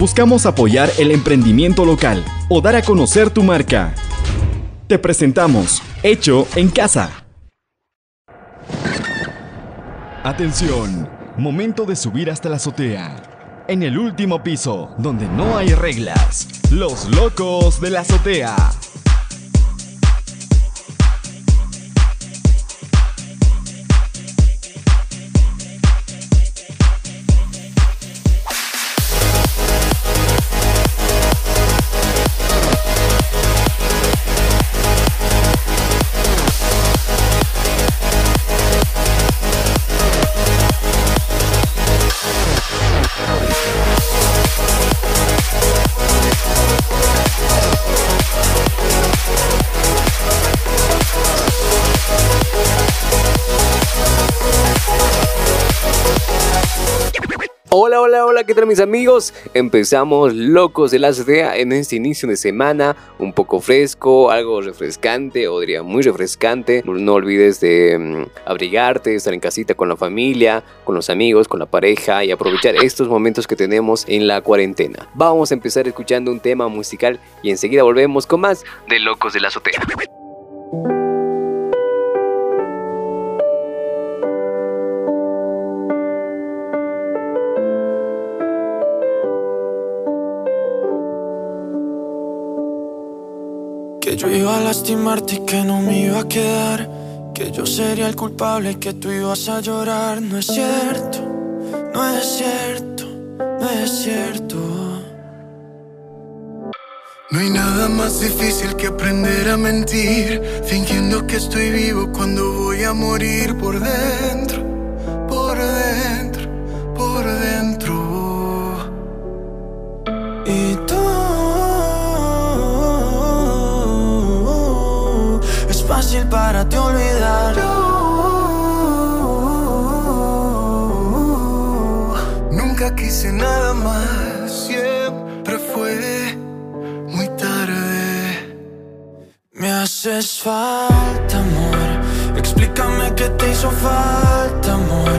buscamos apoyar el emprendimiento local o dar a conocer tu marca. Te presentamos Hecho en Casa. Atención, momento de subir hasta la azotea. En el último piso, donde no hay reglas, los locos de la azotea. ¿Qué tal mis amigos? Empezamos locos de la azotea en este inicio de semana, un poco fresco, algo refrescante, o diría muy refrescante. No, olvides de mm, abrigarte, estar en casita con la familia, con los amigos, con la pareja y aprovechar estos momentos que tenemos en la cuarentena. Vamos a empezar escuchando un tema musical y enseguida volvemos con más de Locos de la azotea. Yo iba a lastimarte y que no me iba a quedar. Que yo sería el culpable y que tú ibas a llorar. No es cierto, no es cierto, no es cierto. No hay nada más difícil que aprender a mentir, fingiendo que estoy vivo cuando voy a morir por dentro, para ti olvidar. Nunca quise nada más, siempre fue muy tarde. Me haces falta, amor. Explícame qué te hizo falta, amor.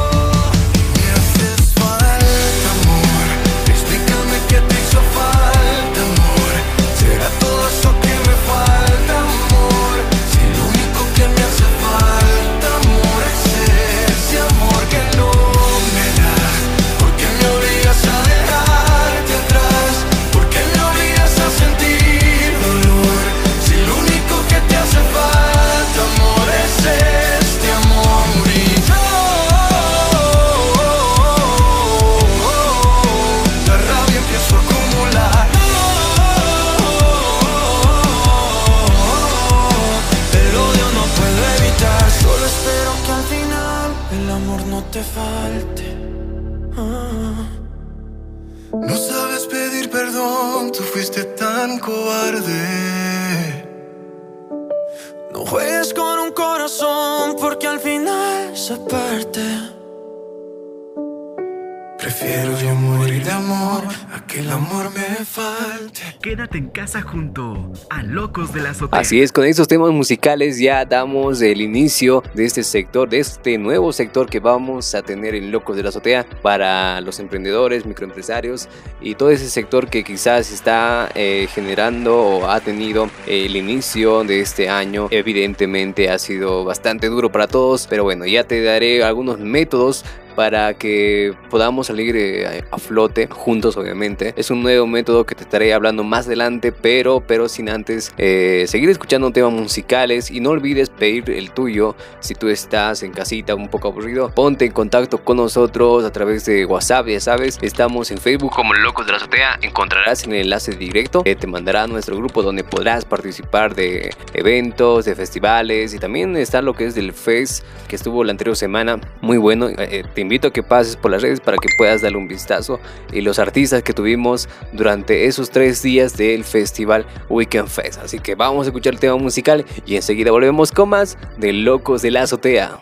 Así es, con estos temas musicales ya damos el inicio de este sector, de este nuevo sector que vamos a tener en Locos de la Azotea para los emprendedores, microempresarios y todo ese sector que quizás está eh, generando o ha tenido el inicio de este año. Evidentemente ha sido bastante duro para todos, pero bueno, ya te daré algunos métodos para que podamos salir eh, a flote juntos obviamente. Es un nuevo método que te estaré hablando más adelante pero pero sin antes eh, seguir escuchando temas musicales. Y no olvides pedir el tuyo. Si tú estás en casita un poco aburrido ponte en contacto con nosotros a través de whatsapp ya sabes. Estamos en facebook como locos de la azotea. Encontrarás en el enlace directo. Que te mandará a nuestro grupo donde podrás participar de eventos de festivales y también está lo que es del fest que estuvo la anterior semana. Muy bueno. Eh, invito a que pases por las redes para que puedas darle un vistazo y los artistas que tuvimos durante esos tres días del festival Weekend Fest. Así que vamos a escuchar el tema musical y enseguida volvemos con más de Locos de la Azotea.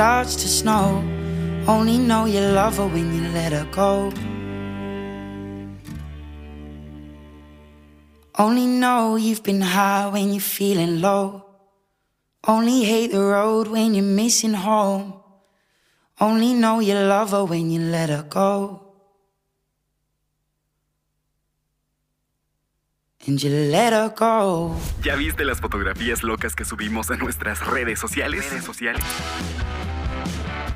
Starts to snow. Only know you love her when you let her go. Only know you've been high when you're feeling low. Only hate the road when you're missing home. Only know you love her when you let her go. And you let her go. ¿Ya viste las fotografías locas que subimos a nuestras redes sociales? Redes sociales.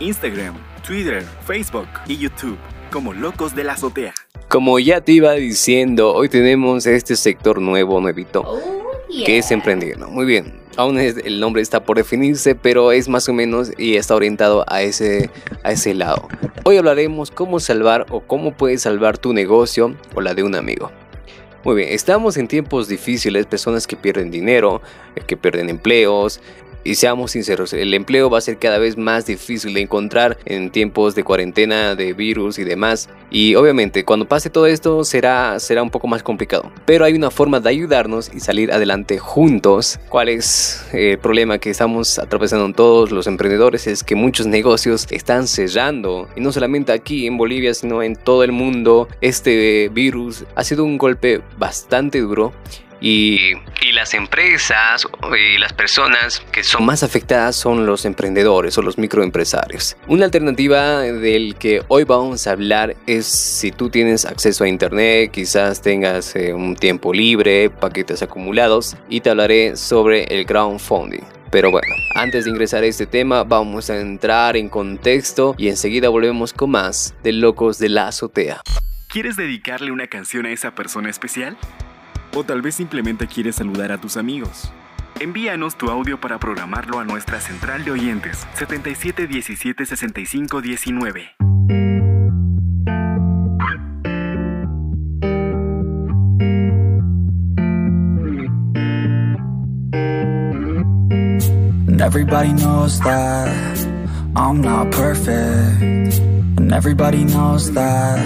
Instagram, Twitter, Facebook y YouTube como Locos de la Azotea. Como ya te iba diciendo, hoy tenemos este sector nuevo, nuevito, que es emprender. ¿no? Muy bien, aún es- el nombre está por definirse, pero es más o menos y está orientado a ese, a ese lado. Hoy hablaremos cómo salvar o cómo puedes salvar tu negocio o la de un amigo. Muy bien, estamos en tiempos difíciles, personas que pierden dinero, eh, que pierden empleos. Y seamos sinceros, el empleo va a ser cada vez más difícil de encontrar en tiempos de cuarentena, de virus y demás. Y obviamente cuando pase todo esto será, será un poco más complicado. Pero hay una forma de ayudarnos y salir adelante juntos. ¿Cuál es el problema que estamos atravesando todos los emprendedores? Es que muchos negocios están cerrando. Y no solamente aquí en Bolivia, sino en todo el mundo. Este virus ha sido un golpe bastante duro. Y, las empresas y las personas que son más afectadas son los emprendedores o los microempresarios. Una alternativa del que hoy vamos a hablar es si tú tienes acceso a internet, quizás tengas eh, un tiempo libre, paquetes acumulados y te hablaré sobre el crowdfunding. Pero bueno, antes de ingresar a este tema, vamos a entrar en contexto y enseguida volvemos con más de Locos de la Azotea. ¿Quieres dedicarle una canción a esa persona especial? O tal vez simplemente quieres saludar a tus amigos. Envíanos tu audio para programarlo a nuestra central de oyentes 7717 6519. And everybody knows that I'm not perfect. And everybody knows that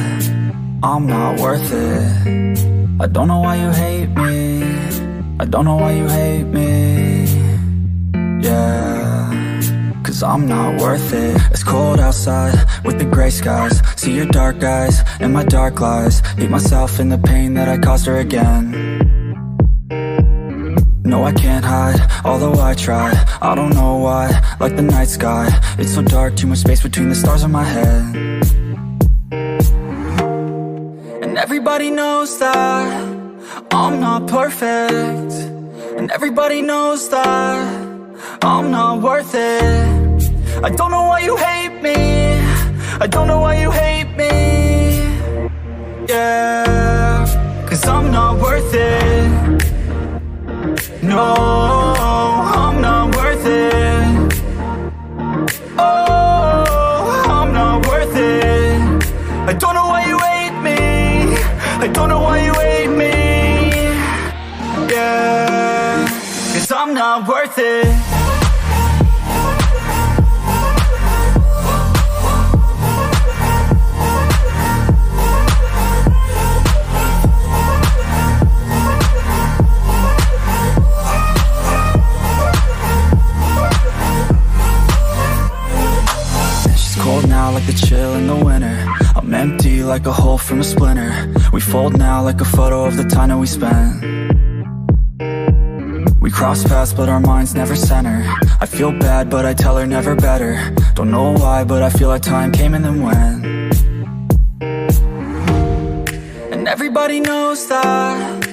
I'm not worth it. I don't know why you hate me. I don't know why you hate me. Yeah. Cause I'm not worth it. It's cold outside with the gray skies. See your dark eyes and my dark lies. Hate myself in the pain that I caused her again. No, I can't hide, although I try I don't know why, like the night sky It's so dark, too much space between the stars in my head everybody knows that I'm not perfect. And everybody knows that I'm not worth it. I don't know why you hate me. I don't know why you hate me. Yeah Cause I'm not worth it. No, Don't know why you hate me. Yeah, cause I'm not worth it. She's cold now like the chill in the winter I'm empty like a hole from a splinter. We fold now like a photo of the time that we spent. We cross paths but our minds never center. I feel bad but I tell her never better. Don't know why but I feel like time came and then went. And everybody knows that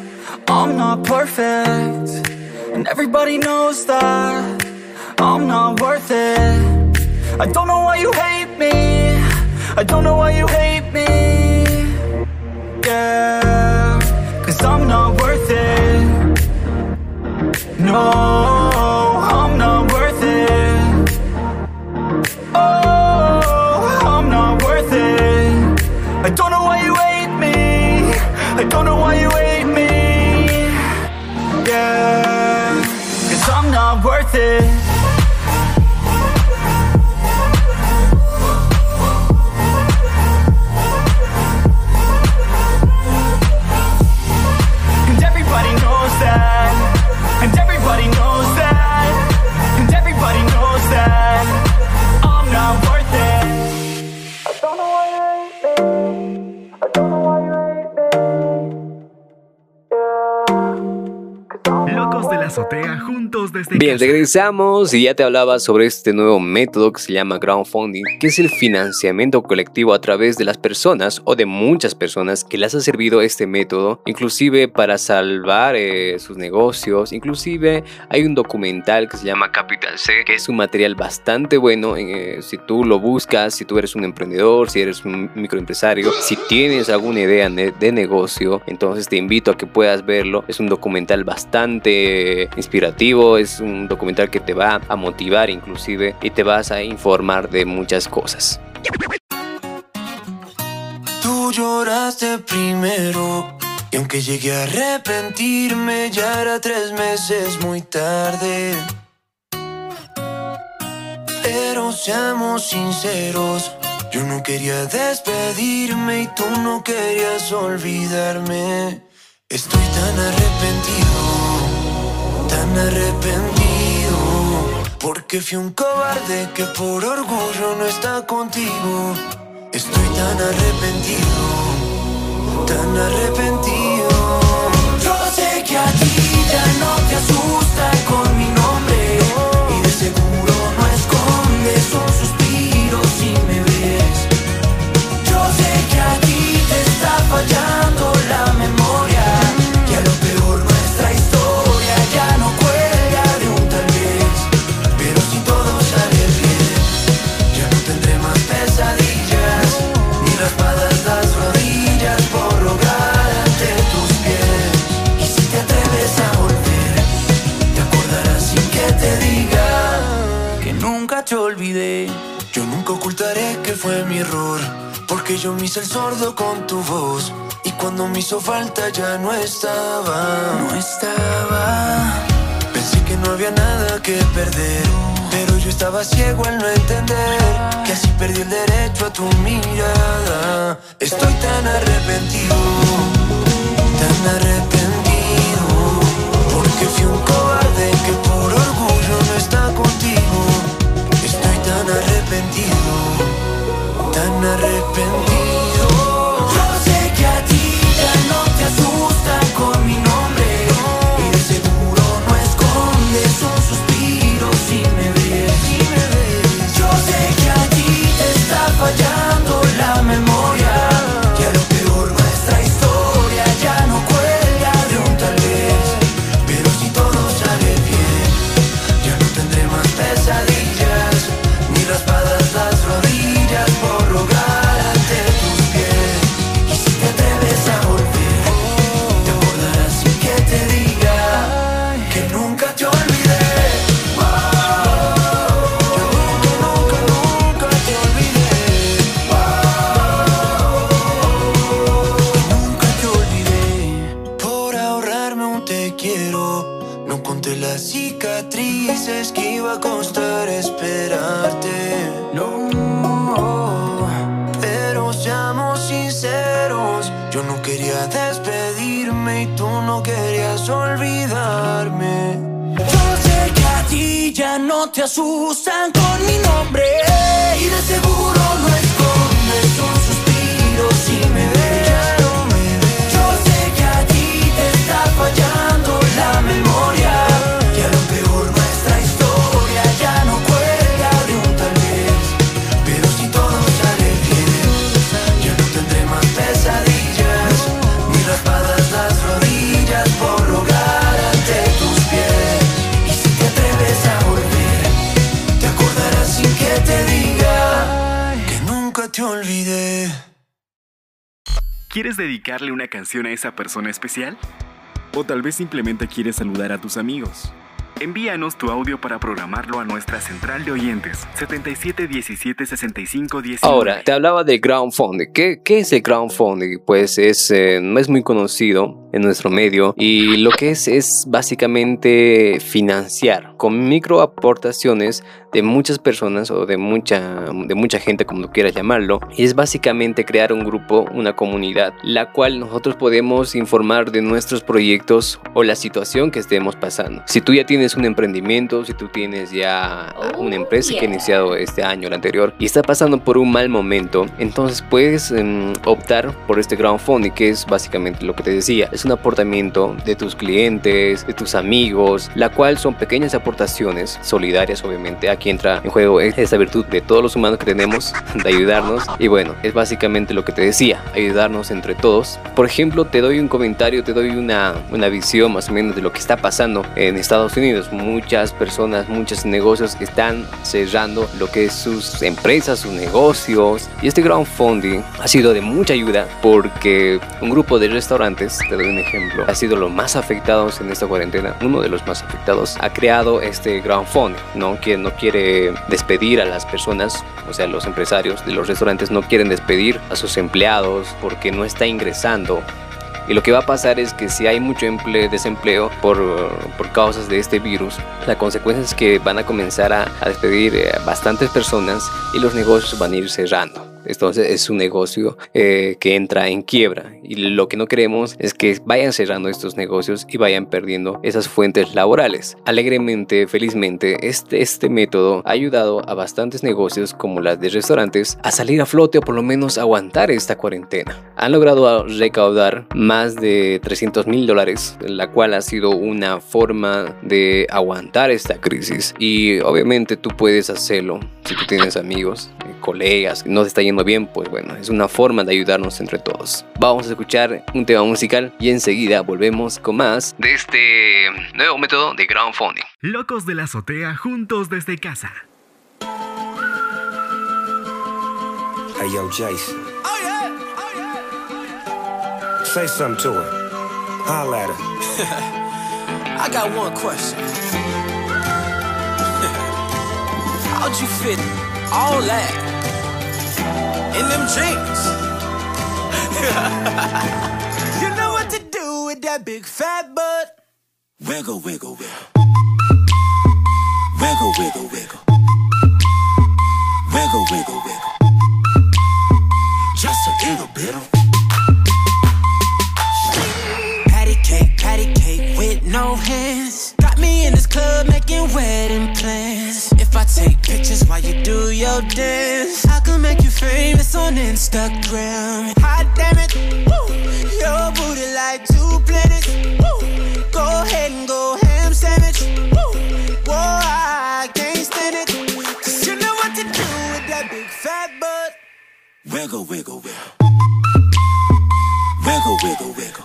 I'm not perfect. And everybody knows that I'm not worth it. I don't know why you hate me I don't know why you hate me Yeah Cause I'm not worth it. No, I'm not worth it. Oh, I'm not worth it. I don't know why you hate me. I don't know why you hate me Yeah Cause I'm not worth it desde Bien, casa. regresamos y ya te hablaba sobre este nuevo método que se llama crowdfunding, que es el financiamiento colectivo a través de las personas o de muchas personas que les ha servido este método, inclusive para salvar eh, sus negocios. Inclusive hay un documental que se llama Capital C, que es un material bastante bueno. eh, si tú lo buscas, si tú eres un emprendedor, si eres un microempresario, si tienes alguna idea de negocio, entonces te invito a que puedas verlo. Es un documental bastante inspirativo, es un documental que te va a motivar inclusive y te vas a informar de muchas cosas. Tú lloraste primero y aunque llegué a arrepentirme ya era tres meses muy tarde. Pero seamos sinceros, yo no quería despedirme y tú no querías olvidarme. Estoy tan arrepentido, tan arrepentido, porque fui un cobarde que por orgullo no está contigo. Estoy tan arrepentido, tan arrepentido. Ya no estaba, no estaba. Pensé que no había nada que perder, pero yo estaba ciego al no entender que así perdí el derecho a tu ¿Quieres dedicarle una canción a esa persona especial? ¿O tal vez simplemente quieres saludar a tus amigos? Envíanos tu audio para programarlo a nuestra central de oyentes 77176519. Ahora, te hablaba de crowdfunding. ¿Qué, qué es el crowdfunding? Pues es, eh, no es muy conocido en nuestro medio y lo que es es básicamente financiar con micro aportaciones de muchas personas o de mucha, de mucha gente, como tú quieras llamarlo. Y es básicamente crear un grupo, una comunidad, la cual nosotros podemos informar de nuestros proyectos o la situación que estemos pasando. Si tú ya tienes un emprendimiento, si tú tienes ya Oh, una empresa que ha iniciado este año, el anterior, y está pasando por un mal momento, entonces puedes em, optar por este crowdfunding, que es básicamente lo que te decía, es un aportamiento de tus clientes, de tus amigos, la cual son pequeñas aportaciones solidarias, obviamente. Aquí entra en juego esa virtud de todos los humanos que tenemos de ayudarnos. Y bueno, es básicamente lo que te decía, ayudarnos entre todos. Por ejemplo, te doy un comentario, te doy una, una visión más o menos de lo que está pasando en Estados Unidos. Muchas personas, muchos negocios están cerrando lo que es sus empresas, sus negocios. Y este crowdfunding ha sido de mucha ayuda porque un grupo de restaurantes, te doy un ejemplo, ha sido los más afectados en esta cuarentena. Uno de los más afectados ha creado este crowdfunding, ¿no? Que no quiere despedir a las personas, o sea, los empresarios de los restaurantes no quieren despedir a sus empleados porque no está ingresando y lo que va a pasar es que si hay mucho emple- desempleo por, por causas de este virus, la consecuencia es que van a comenzar a, a despedir eh, bastantes personas y los negocios van a ir cerrando. Entonces es un negocio eh, que entra en quiebra y lo que no queremos es que vayan cerrando estos negocios y vayan perdiendo esas fuentes laborales. Alegremente, felizmente, este, este método ha ayudado a bastantes negocios como las de restaurantes a salir a flote o por lo menos aguantar esta cuarentena. Han logrado recaudar más de 300 mil dólares, la cual ha sido una forma de aguantar esta crisis y obviamente tú puedes hacerlo si tú tienes amigos, eh, colegas, no te está yendo bien, pues bueno, es una forma de ayudarnos entre todos. Vamos a escuchar un tema musical y enseguida volvemos con más de este nuevo método de crowdfunding. Locos de la azotea juntos desde casa. Hey, yo, Jason. Say something to her. Holla at her. I got one question. How'd you fit all that in them jeans? you know what to do with that big fat butt. Wiggle, wiggle, wiggle. Wiggle, wiggle, wiggle. Wiggle, wiggle, wiggle. Just a little bit of. Patty cake, patty cake with no hands. Got me in this club making wedding plans. If I take pictures while you do your dance, famous on Instagram. Hot damn it, woo. Your booty like two planets. Woo. Go ahead and go ham sandwich. Woo. Whoa, I can't stand it. Cause you know what to do with that big fat butt. Wiggle, wiggle, wiggle. Wiggle, wiggle, wiggle. Wiggle,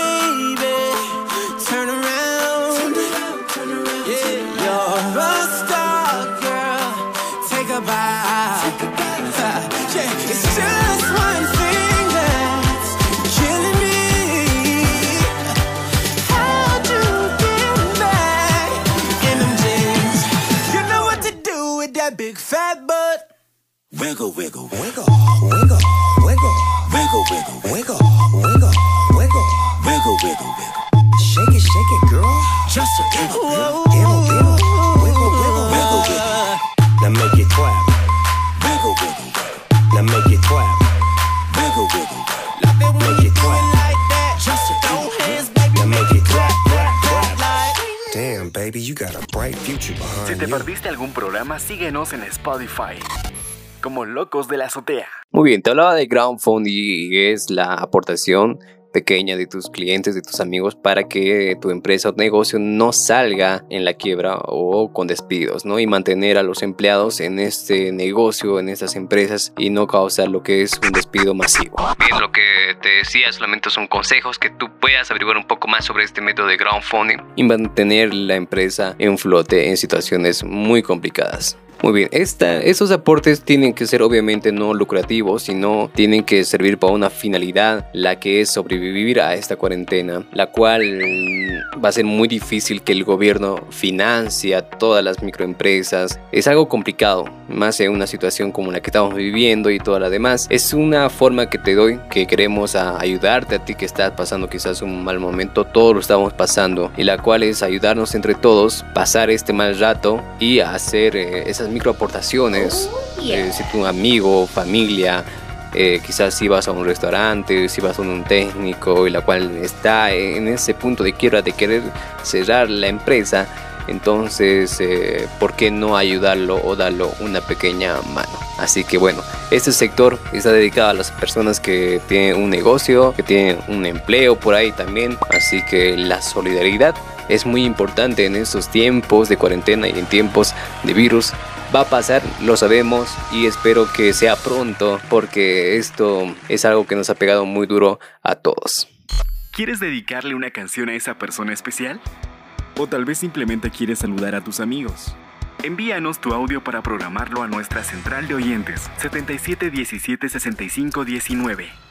Wiggle, wiggle, wiggle, Wiggle, wiggle, wiggle, wiggle, wiggle, wiggle, wiggle, wiggle. wiggle, wiggle, wiggle. Shake it, shake it, girl. Just a little bit. Little, little, wiggle, wiggle, Wiggle, wiggle. Now make it clap. Wiggle, wiggle, wiggle. Now make it clap. Wiggle, wiggle, wiggle. Love it when Make you it do clap. it like that. Just a throw hands, baby. Now make it clap, clap, clap clap. like. Damn, baby, you got a bright future. Si te perdiste algún programa, síguenos en Spotify. Como Locos de la Azotea. Muy bien, te hablaba de crowdfunding y es la aportación pequeña de tus clientes, de tus amigos, para que tu empresa o negocio no salga en la quiebra o con despidos, ¿no? Y mantener a los empleados en este negocio, en estas empresas y no causar lo que es un despido masivo. Bien, lo que te decía solamente son consejos que tú puedas averiguar un poco más sobre este método de crowdfunding y mantener la empresa en flote en situaciones muy complicadas. Muy bien, esta, estos aportes tienen que ser obviamente no lucrativos, sino tienen que servir para una finalidad, la que es sobrevivir a esta cuarentena, la cual va a ser muy difícil que el gobierno financie a todas las microempresas. Es algo complicado, más en una situación como la que estamos viviendo y toda la demás. Es una forma que te doy, que queremos ayudarte a ti que estás pasando quizás un mal momento, todos lo estamos pasando, y la cual es ayudarnos entre todos, pasar este mal rato y hacer eh, esas microaportaciones. Oh, eh, si tu amigo, familia, eh, quizás si vas a un restaurante, si vas a un técnico y la cual está en ese punto de quiebra de querer cerrar la empresa, entonces eh, ¿por qué no ayudarlo o darle una pequeña mano? Así que bueno, este sector está dedicado a las personas que tienen un negocio, que tienen un empleo por ahí también, así que la solidaridad es muy importante en estos tiempos de cuarentena y en tiempos de virus va a pasar, lo sabemos y espero que sea pronto porque esto es algo que nos ha pegado muy duro a todos. ¿Quieres dedicarle una canción a esa persona especial? O tal vez simplemente quieres saludar a tus amigos. Envíanos tu audio para programarlo a nuestra central de oyentes 77 17 65 19.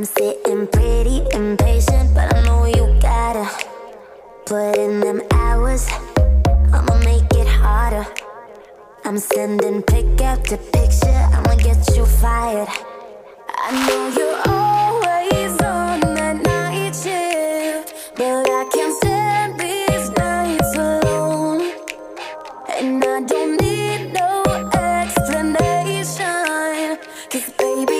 I'm sitting pretty impatient, but I know you gotta put in them hours. I'ma make it harder. I'm sending pick after picture. I'ma get you fired. I know you're always on that night shift, but I can't stand these nights alone. And I don't need no explanation. Cause baby,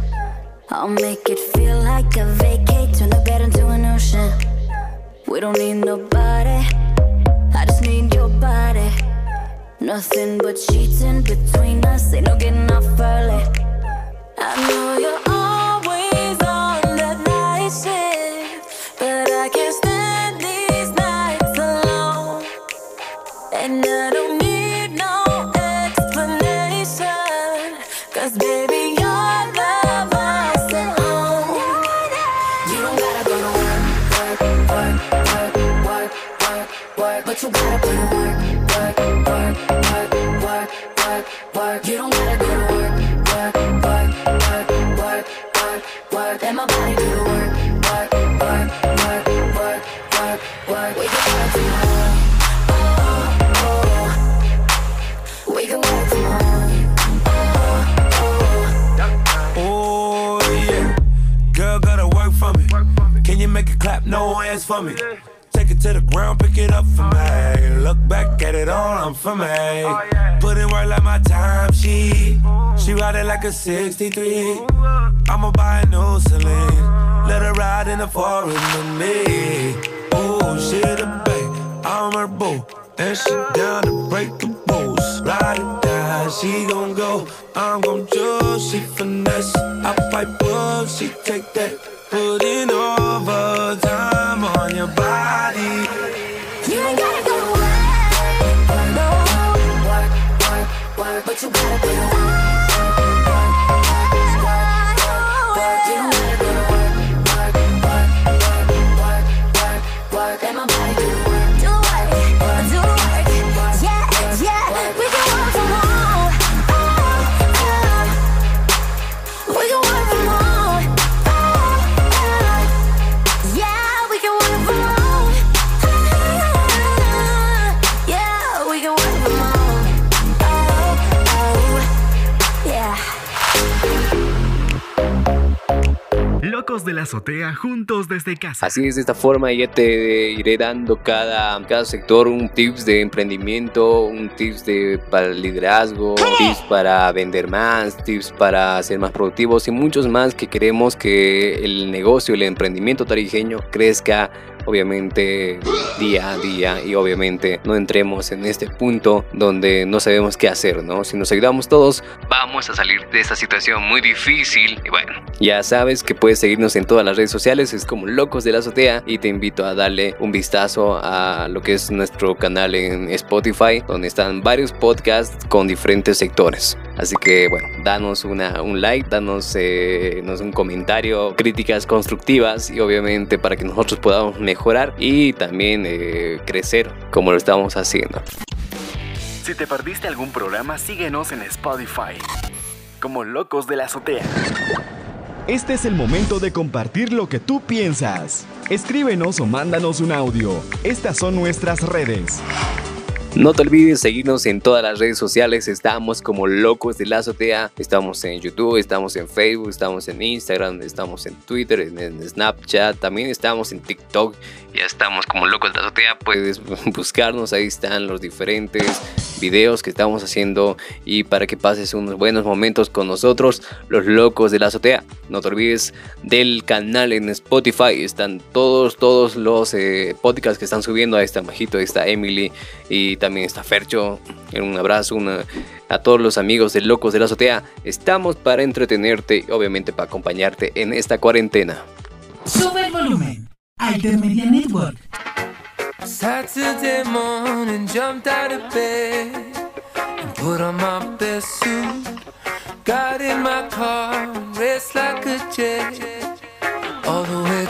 I'll make it feel like a vacate, turn the bed into an ocean. We don't need nobody, I just need your body. Nothing but sheets in between us, ain't no getting off early. I know you're work. But you gotta put in work, work, work, work, work, work, work. You don't gotta go to work, work, work, work, work, work, work. Let my body do the work, work, work, work, work, work, work. We can work tomorrow. Oh, oh. We can work tomorrow. Oh yeah, girl gotta work for me. Can you make it clap? No hands for me. To the ground, pick it up for me. Look back at it all, I'm for me. Put in work like my time she. She ride it like a 63. I'ma buy a new Celine. Let her ride in the forest with me. Oh, she the babe, I'm her boo. And she down to break the rules. Ride it down, she gon' go. I'm gon' choose, she finesse. I pipe up, she take that. Put in overtime on your body. work and my body do Locos de la Azotea juntos desde casa. Así es, de esta forma ya te iré dando cada, cada sector un tips de emprendimiento, un tips de, para el liderazgo, tips para vender más, tips para ser más productivos y muchos más que queremos que el negocio, el emprendimiento tarijeño crezca obviamente día a día y obviamente no entremos en este punto donde no sabemos qué hacer, ¿no? Si nos ayudamos todos, vamos a salir de esta situación muy difícil y bueno, ya sabes que puedes seguirnos en todas las redes sociales, es como Locos de la Azotea y te invito a darle un vistazo a lo que es nuestro canal en Spotify, donde están varios podcasts con diferentes sectores. Así que bueno, danos una, un like, danos, eh, un comentario, críticas constructivas y obviamente para que nosotros podamos mejorar y también eh, crecer como lo estamos haciendo. Si te perdiste algún programa, síguenos en Spotify como Locos de la Azotea. Este es el momento de compartir lo que tú piensas. Escríbenos o mándanos un audio. Estas son nuestras redes. No te olvides seguirnos en todas las redes sociales. Estamos como Locos de la Azotea. Estamos en YouTube, estamos en Facebook, estamos en Instagram, estamos en Twitter, en, Snapchat. También estamos en TikTok. Ya estamos como Locos de la Azotea. Puedes buscarnos. Ahí están los diferentes videos que estamos haciendo. Y para que pases unos buenos momentos con nosotros, los Locos de la Azotea. No te olvides del canal en Spotify. Están todos, todos los eh, podcasts que están subiendo. Ahí está Majito, ahí está Emily. Y también está Fercho. Un abrazo a todos los amigos de Locos de la Azotea. Estamos para entretenerte y obviamente para acompañarte en esta cuarentena. Sube el volumen. Altermedia Network. Saturday morning, jumped out of bed and put on my best suit. Got in my car, raced like a jet all the way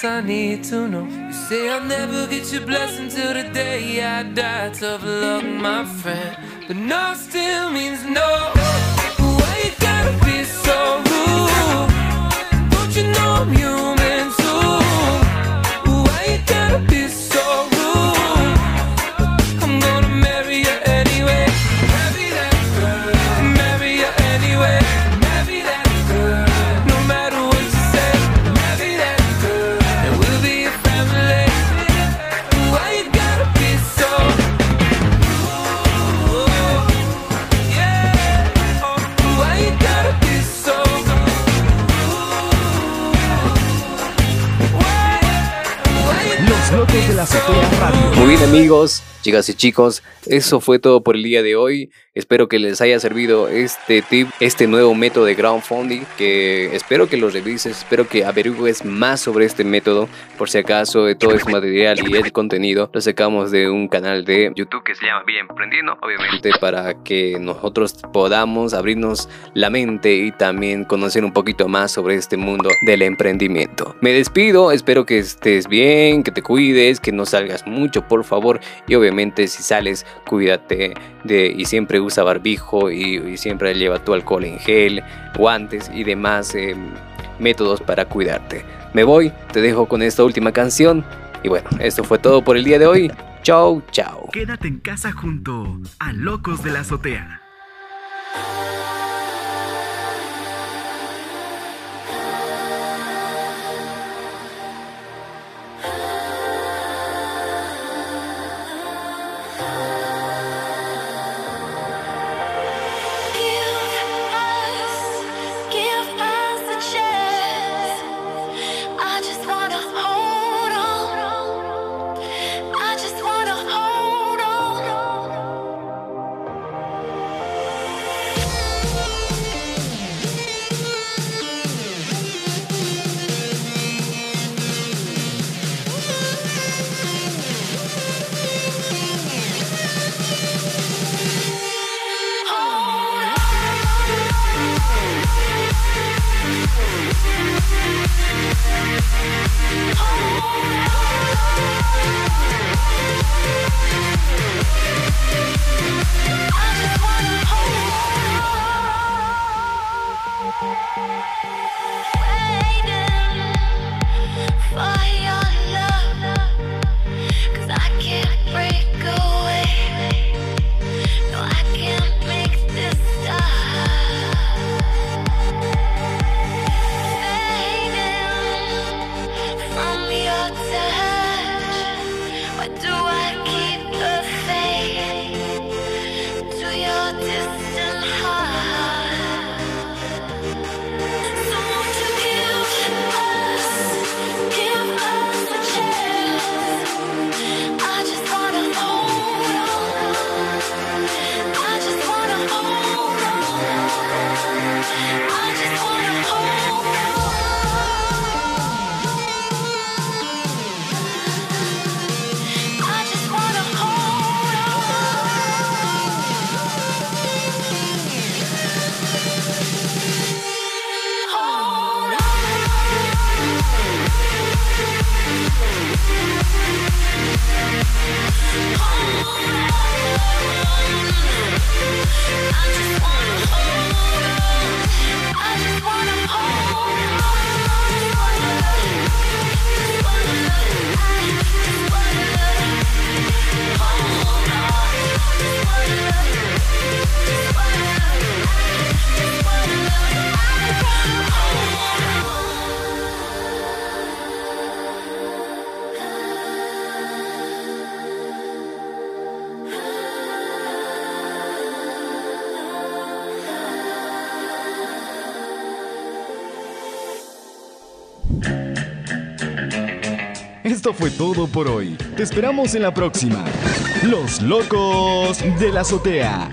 cause I need to know. You say I'll never get your blessing till the day I die. Tough luck, my friend. But no still means no. Why you gotta be so rude? Don't you know I'm human Muy bien amigos, chicas y chicos, eso fue todo por el día de hoy. Espero que les haya servido este tip, este nuevo método de crowdfunding, que espero que lo revises, espero que averigües más sobre este método, por si acaso todo este material y el contenido lo sacamos de un canal de YouTube que se llama Bien Emprendiendo, obviamente para que nosotros podamos abrirnos la mente y también conocer un poquito más sobre este mundo del emprendimiento. Me despido, espero que estés bien, que te cuides, que no salgas mucho, por favor, y obviamente si sales, cuídate de y siempre barbijo y, siempre lleva tu alcohol en gel, guantes y demás eh, métodos para cuidarte. Me voy, te dejo con esta última canción y bueno, esto fue todo por el día de hoy. Chau, chau. Quédate en casa junto a Locos de la Azotea. Fue todo por hoy. Te esperamos en la próxima. Los locos de la azotea.